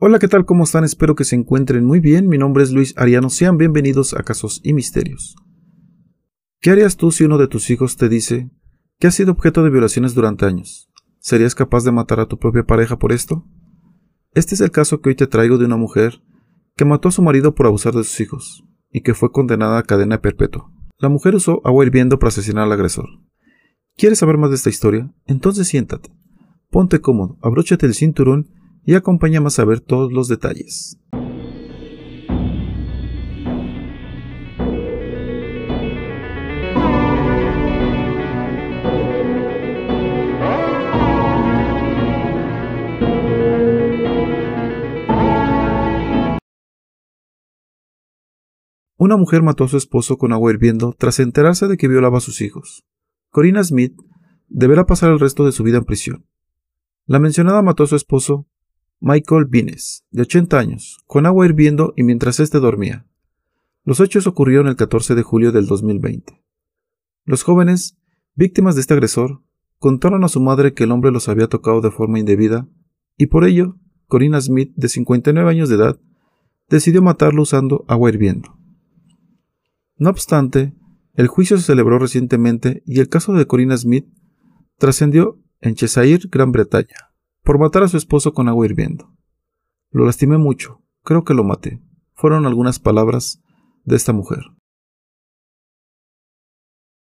Hola, ¿qué tal? ¿Cómo están? Espero que se encuentren muy bien. Mi nombre es Luis Ariano. Sean bienvenidos a Casos y Misterios. ¿Qué harías tú si uno de tus hijos te dice que has sido objeto de violaciones durante años? ¿Serías capaz de matar a tu propia pareja por esto? Este es el caso que hoy te traigo de una mujer que mató a su marido por abusar de sus hijos y que fue condenada a cadena perpetua. La mujer usó agua hirviendo para asesinar al agresor. ¿Quieres saber más de esta historia? Entonces siéntate, ponte cómodo, abróchate el cinturón y acompáñame a saber todos los detalles. Una mujer mató a su esposo con agua hirviendo tras enterarse de que violaba a sus hijos. Corina Smith deberá pasar el resto de su vida en prisión. La mencionada mató a su esposo Michael Vines, de 80 años, con agua hirviendo y mientras éste dormía. Los hechos ocurrieron el 14 de julio del 2020. Los jóvenes, víctimas de este agresor, contaron a su madre que el hombre los había tocado de forma indebida y por ello, Corina Smith, de 59 años de edad, decidió matarlo usando agua hirviendo. No obstante, el juicio se celebró recientemente y el caso de Corina Smith trascendió en Cheshire, Gran Bretaña por matar a su esposo con agua hirviendo. Lo lastimé mucho, creo que lo maté. Fueron algunas palabras de esta mujer.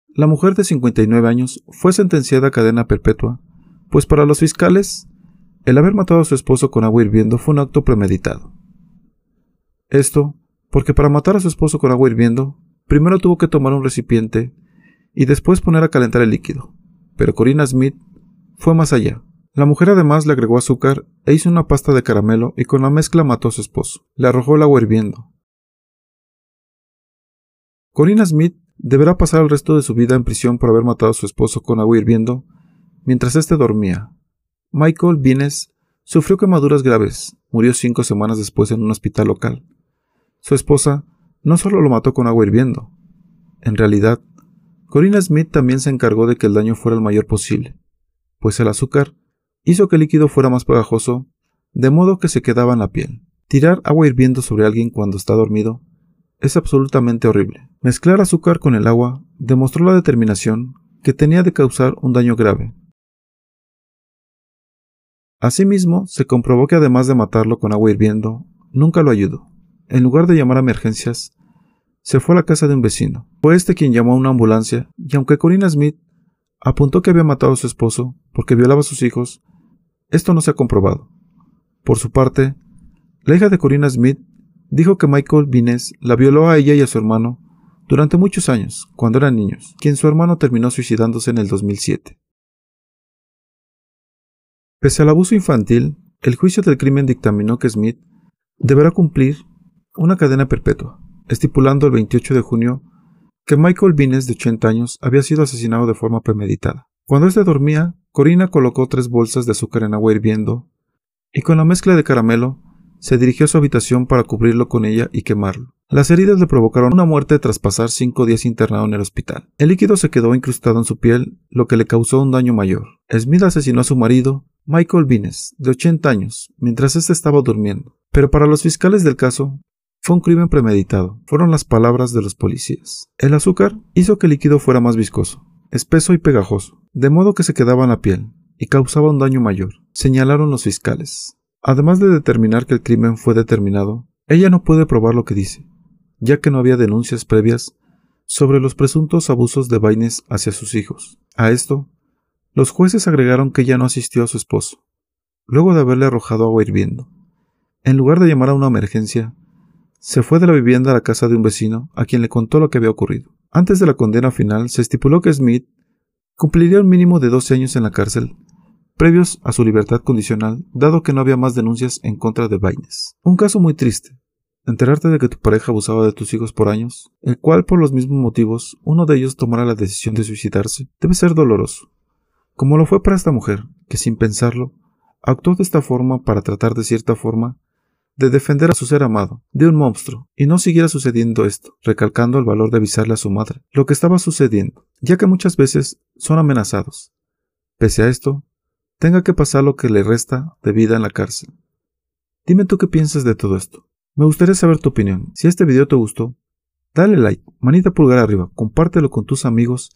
La mujer de 59 años fue sentenciada a cadena perpetua, pues para los fiscales, el haber matado a su esposo con agua hirviendo fue un acto premeditado. Esto porque para matar a su esposo con agua hirviendo, primero tuvo que tomar un recipiente y después poner a calentar el líquido. Pero Corina Smith fue más allá. La mujer además le agregó azúcar e hizo una pasta de caramelo y con la mezcla mató a su esposo. Le arrojó el agua hirviendo. Corina Smith deberá pasar el resto de su vida en prisión por haber matado a su esposo con agua hirviendo mientras éste dormía. Michael Vines sufrió quemaduras graves, murió cinco semanas después en un hospital local. Su esposa no solo lo mató con agua hirviendo. En realidad, Corina Smith también se encargó de que el daño fuera el mayor posible, pues el azúcar hizo que el líquido fuera más pegajoso, de modo que se quedaba en la piel. Tirar agua hirviendo sobre alguien cuando está dormido es absolutamente horrible. Mezclar azúcar con el agua demostró la determinación que tenía de causar un daño grave. Asimismo, se comprobó que además de matarlo con agua hirviendo, nunca lo ayudó. En lugar de llamar a emergencias, se fue a la casa de un vecino. Fue este quien llamó a una ambulancia y aunque Corina Smith apuntó que había matado a su esposo porque violaba a sus hijos, esto no se ha comprobado. Por su parte, la hija de Corina Smith dijo que Michael Vines la violó a ella y a su hermano durante muchos años, cuando eran niños, quien su hermano terminó suicidándose en el 2007. Pese al abuso infantil, el juicio del crimen dictaminó que Smith deberá cumplir una cadena perpetua, estipulando el 28 de junio que Michael Vines, de 80 años, había sido asesinado de forma premeditada. Cuando éste dormía, Corina colocó tres bolsas de azúcar en agua hirviendo y con la mezcla de caramelo se dirigió a su habitación para cubrirlo con ella y quemarlo. Las heridas le provocaron una muerte tras pasar cinco días internado en el hospital. El líquido se quedó incrustado en su piel, lo que le causó un daño mayor. Smith asesinó a su marido, Michael Vines, de 80 años, mientras éste estaba durmiendo. Pero para los fiscales del caso, fue un crimen premeditado, fueron las palabras de los policías. El azúcar hizo que el líquido fuera más viscoso, espeso y pegajoso, de modo que se quedaba en la piel y causaba un daño mayor, señalaron los fiscales. Además de determinar que el crimen fue determinado, ella no puede probar lo que dice, ya que no había denuncias previas sobre los presuntos abusos de Baines hacia sus hijos. A esto, los jueces agregaron que ella no asistió a su esposo, luego de haberle arrojado agua hirviendo. En lugar de llamar a una emergencia, se fue de la vivienda a la casa de un vecino a quien le contó lo que había ocurrido. Antes de la condena final, se estipuló que Smith cumpliría un mínimo de 12 años en la cárcel, previos a su libertad condicional, dado que no había más denuncias en contra de Baines. Un caso muy triste. Enterarte de que tu pareja abusaba de tus hijos por años, el cual por los mismos motivos uno de ellos tomara la decisión de suicidarse, debe ser doloroso. Como lo fue para esta mujer, que sin pensarlo, actuó de esta forma para tratar de cierta forma de defender a su ser amado, de un monstruo, y no siguiera sucediendo esto, recalcando el valor de avisarle a su madre lo que estaba sucediendo, ya que muchas veces son amenazados. Pese a esto, tenga que pasar lo que le resta de vida en la cárcel. Dime tú qué piensas de todo esto. Me gustaría saber tu opinión. Si este video te gustó, dale like, manita pulgar arriba, compártelo con tus amigos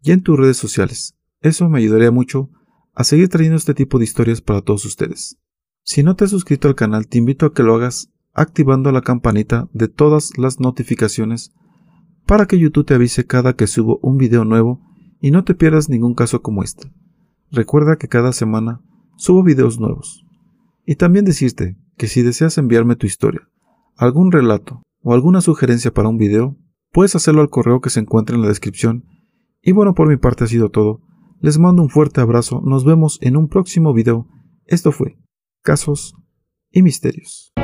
y en tus redes sociales. Eso me ayudaría mucho a seguir trayendo este tipo de historias para todos ustedes. Si no te has suscrito al canal, te invito a que lo hagas activando la campanita de todas las notificaciones para que YouTube te avise cada que subo un video nuevo y no te pierdas ningún caso como este. Recuerda que cada semana subo videos nuevos. Y también decirte que si deseas enviarme tu historia, algún relato o alguna sugerencia para un video, puedes hacerlo al correo que se encuentra en la descripción. Y bueno, por mi parte ha sido todo. Les mando un fuerte abrazo, nos vemos en un próximo video. Esto fue Casos y Misterios.